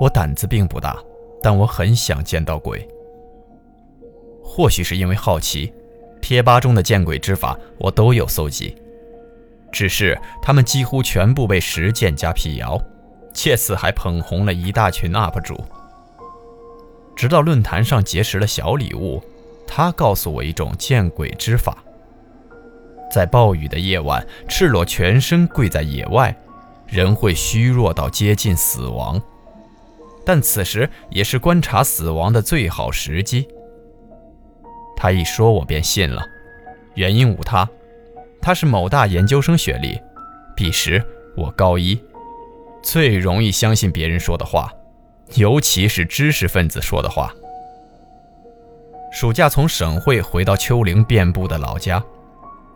我胆子并不大，但我很想见到鬼。或许是因为好奇，贴吧中的见鬼之法我都有搜集，只是他们几乎全部被实践加辟谣，借此还捧红了一大群 UP 主。直到论坛上结识了小礼物，他告诉我一种见鬼之法：在暴雨的夜晚，赤裸全身跪在野外，人会虚弱到接近死亡。但此时也是观察死亡的最好时机。他一说，我便信了。原因无他，他是某大研究生学历，彼时我高一，最容易相信别人说的话，尤其是知识分子说的话。暑假从省会回到丘陵遍布的老家，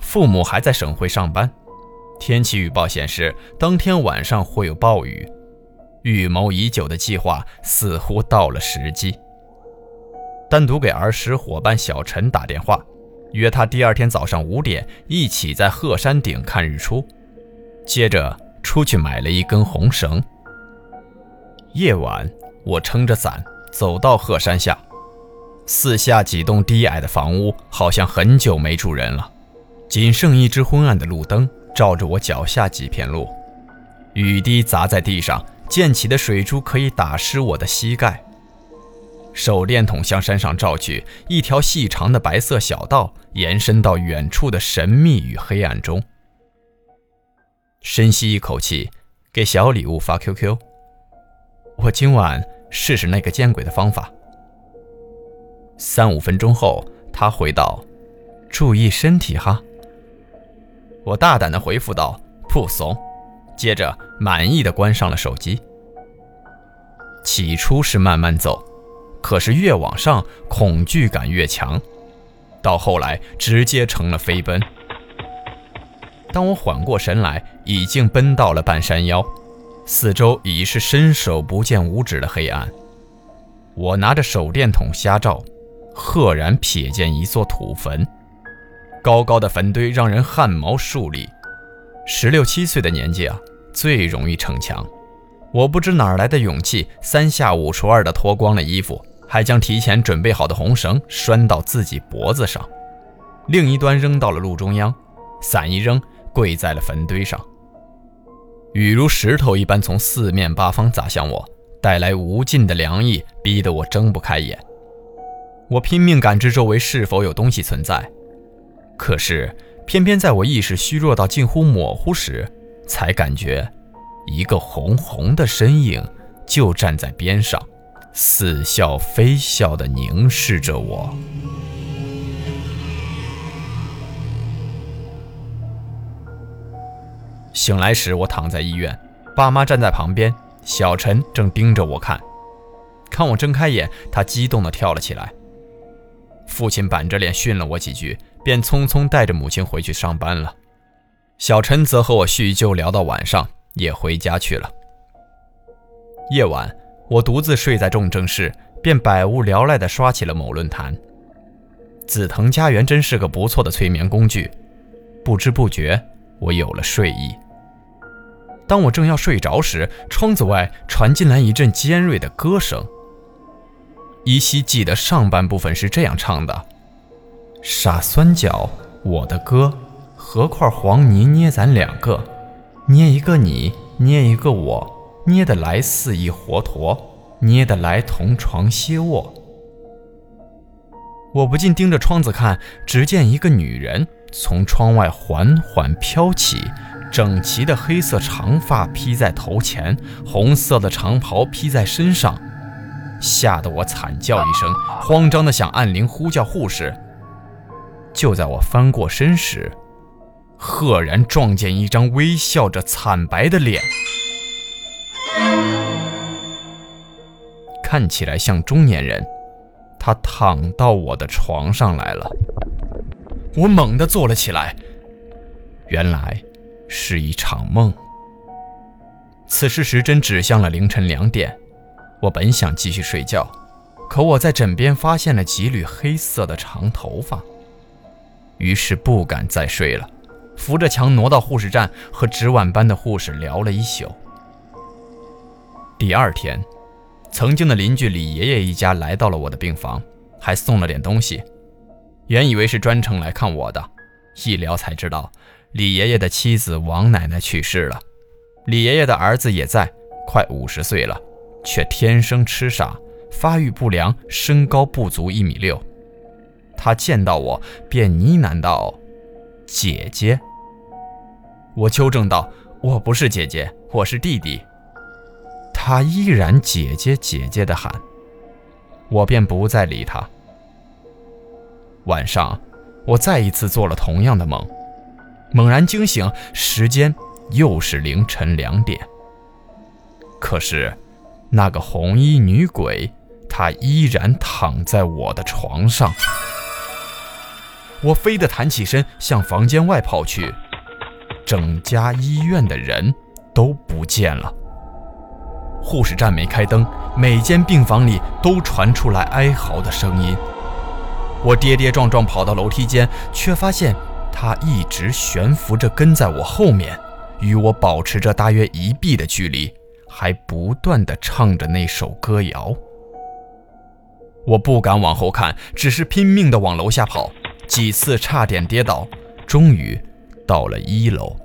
父母还在省会上班。天气预报显示，当天晚上会有暴雨。预谋已久的计划似乎到了时机。单独给儿时伙伴小陈打电话，约他第二天早上五点一起在鹤山顶看日出。接着出去买了一根红绳。夜晚，我撑着伞走到鹤山下，四下几栋低矮的房屋好像很久没住人了，仅剩一只昏暗的路灯照着我脚下几片路，雨滴砸在地上。溅起的水珠可以打湿我的膝盖。手电筒向山上照去，一条细长的白色小道延伸到远处的神秘与黑暗中。深吸一口气，给小礼物发 QQ。我今晚试试那个见鬼的方法。三五分钟后，他回道：“注意身体哈。”我大胆地回复道：“不怂。”接着满意的关上了手机。起初是慢慢走，可是越往上，恐惧感越强，到后来直接成了飞奔。当我缓过神来，已经奔到了半山腰，四周已是伸手不见五指的黑暗。我拿着手电筒瞎照，赫然瞥见一座土坟，高高的坟堆让人汗毛竖立。十六七岁的年纪啊，最容易逞强。我不知哪来的勇气，三下五除二的脱光了衣服，还将提前准备好的红绳拴到自己脖子上，另一端扔到了路中央，伞一扔，跪在了坟堆上。雨如石头一般从四面八方砸向我，带来无尽的凉意，逼得我睁不开眼。我拼命感知周围是否有东西存在，可是。偏偏在我意识虚弱到近乎模糊时，才感觉一个红红的身影就站在边上，似笑非笑地凝视着我。醒来时，我躺在医院，爸妈站在旁边，小陈正盯着我看。看我睁开眼，他激动地跳了起来。父亲板着脸训了我几句。便匆匆带着母亲回去上班了，小陈则和我叙旧聊到晚上，也回家去了。夜晚，我独自睡在重症室，便百无聊赖地刷起了某论坛。紫藤家园真是个不错的催眠工具，不知不觉我有了睡意。当我正要睡着时，窗子外传进来一阵尖锐的歌声。依稀记得上半部分是这样唱的。傻酸角，我的歌，和块黄泥捏咱两个，捏一个你，捏一个我，捏得来似一活驼，捏得来同床歇卧。我不禁盯着窗子看，只见一个女人从窗外缓缓飘起，整齐的黑色长发披在头前，红色的长袍披在身上，吓得我惨叫一声，慌张的想按铃呼叫护士。就在我翻过身时，赫然撞见一张微笑着惨白的脸，看起来像中年人。他躺到我的床上来了，我猛地坐了起来，原来是一场梦。此时时针指向了凌晨两点，我本想继续睡觉，可我在枕边发现了几缕黑色的长头发，于是不敢再睡了，扶着墙挪到护士站，和值晚班的护士聊了一宿。第二天。曾经的邻居李爷爷一家来到了我的病房，还送了点东西。原以为是专程来看我的，一聊才知道，李爷爷的妻子王奶奶去世了，李爷爷的儿子也在，快五十岁了，却天生痴傻，发育不良，身高不足一米六。他见到我便呢喃道：“姐姐。”我纠正道：“我不是姐姐，我是弟弟。”他依然姐姐姐姐的喊，我便不再理他。晚上，我再一次做了同样的梦，猛然惊醒，时间又是凌晨两点。可是，那个红衣女鬼，她依然躺在我的床上。我飞得弹起身，向房间外跑去，整家医院的人都不见了。护士站没开灯，每间病房里都传出来哀嚎的声音。我跌跌撞撞跑到楼梯间，却发现他一直悬浮着跟在我后面，与我保持着大约一臂的距离，还不断地唱着那首歌谣。我不敢往后看，只是拼命地往楼下跑，几次差点跌倒，终于到了一楼。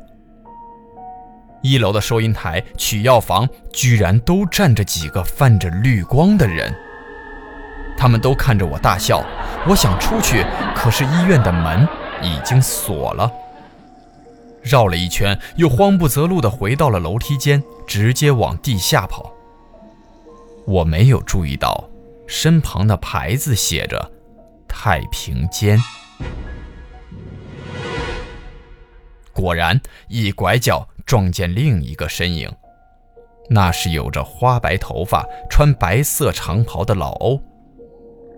一楼的收银台、取药房居然都站着几个泛着绿光的人，他们都看着我大笑。我想出去，可是医院的门已经锁了。绕了一圈，又慌不择路地回到了楼梯间，直接往地下跑。我没有注意到身旁的牌子写着“太平间”。果然，一拐角。撞见另一个身影，那是有着花白头发、穿白色长袍的老欧，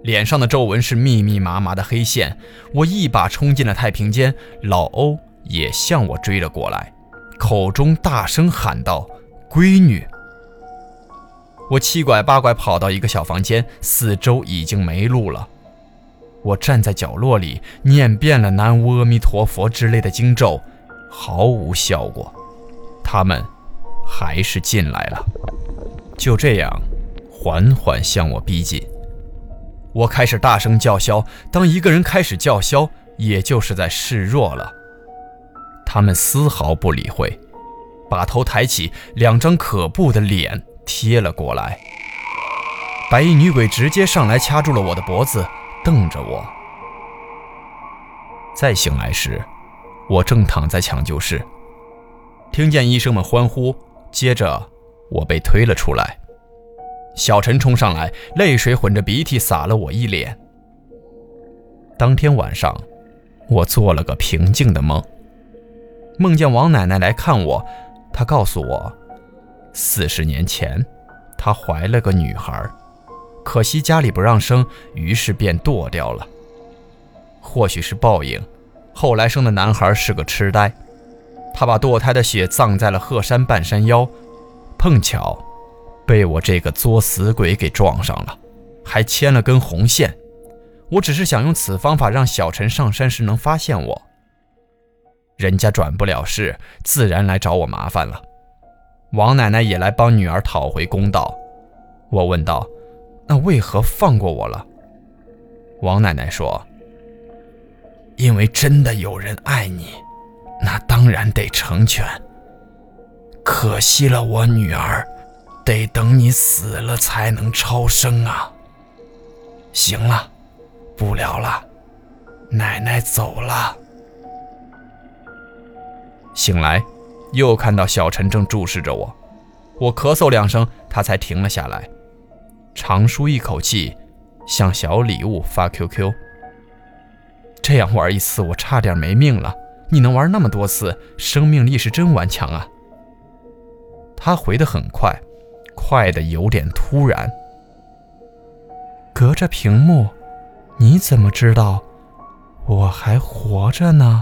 脸上的皱纹是密密麻麻的黑线。我一把冲进了太平间，老欧也向我追了过来，口中大声喊道：“闺女！”我七拐八拐跑到一个小房间，四周已经没路了。我站在角落里，念遍了南无阿弥陀佛之类的经咒，毫无效果。他们还是进来了，就这样缓缓向我逼近。我开始大声叫嚣。当一个人开始叫嚣，也就是在示弱了。他们丝毫不理会，把头抬起，两张可怖的脸贴了过来。白衣女鬼直接上来掐住了我的脖子，瞪着我。再醒来时，我正躺在抢救室。听见医生们欢呼，接着我被推了出来。小陈冲上来，泪水混着鼻涕洒了我一脸。当天晚上，我做了个平静的梦，梦见王奶奶来看我，她告诉我，四十年前，她怀了个女孩，可惜家里不让生，于是便剁掉了。或许是报应，后来生的男孩是个痴呆。他把堕胎的血葬在了鹤山半山腰，碰巧被我这个作死鬼给撞上了，还牵了根红线。我只是想用此方法让小陈上山时能发现我。人家转不了世，自然来找我麻烦了。王奶奶也来帮女儿讨回公道。我问道：“那为何放过我了？”王奶奶说：“因为真的有人爱你。”那当然得成全。可惜了我女儿，得等你死了才能超生啊。行了，不聊了，奶奶走了。醒来，又看到小陈正注视着我，我咳嗽两声，他才停了下来，长舒一口气，向小礼物发 QQ。这样玩一次，我差点没命了。你能玩那么多次，生命力是真顽强啊。他回得很快，快的有点突然。隔着屏幕，你怎么知道我还活着呢？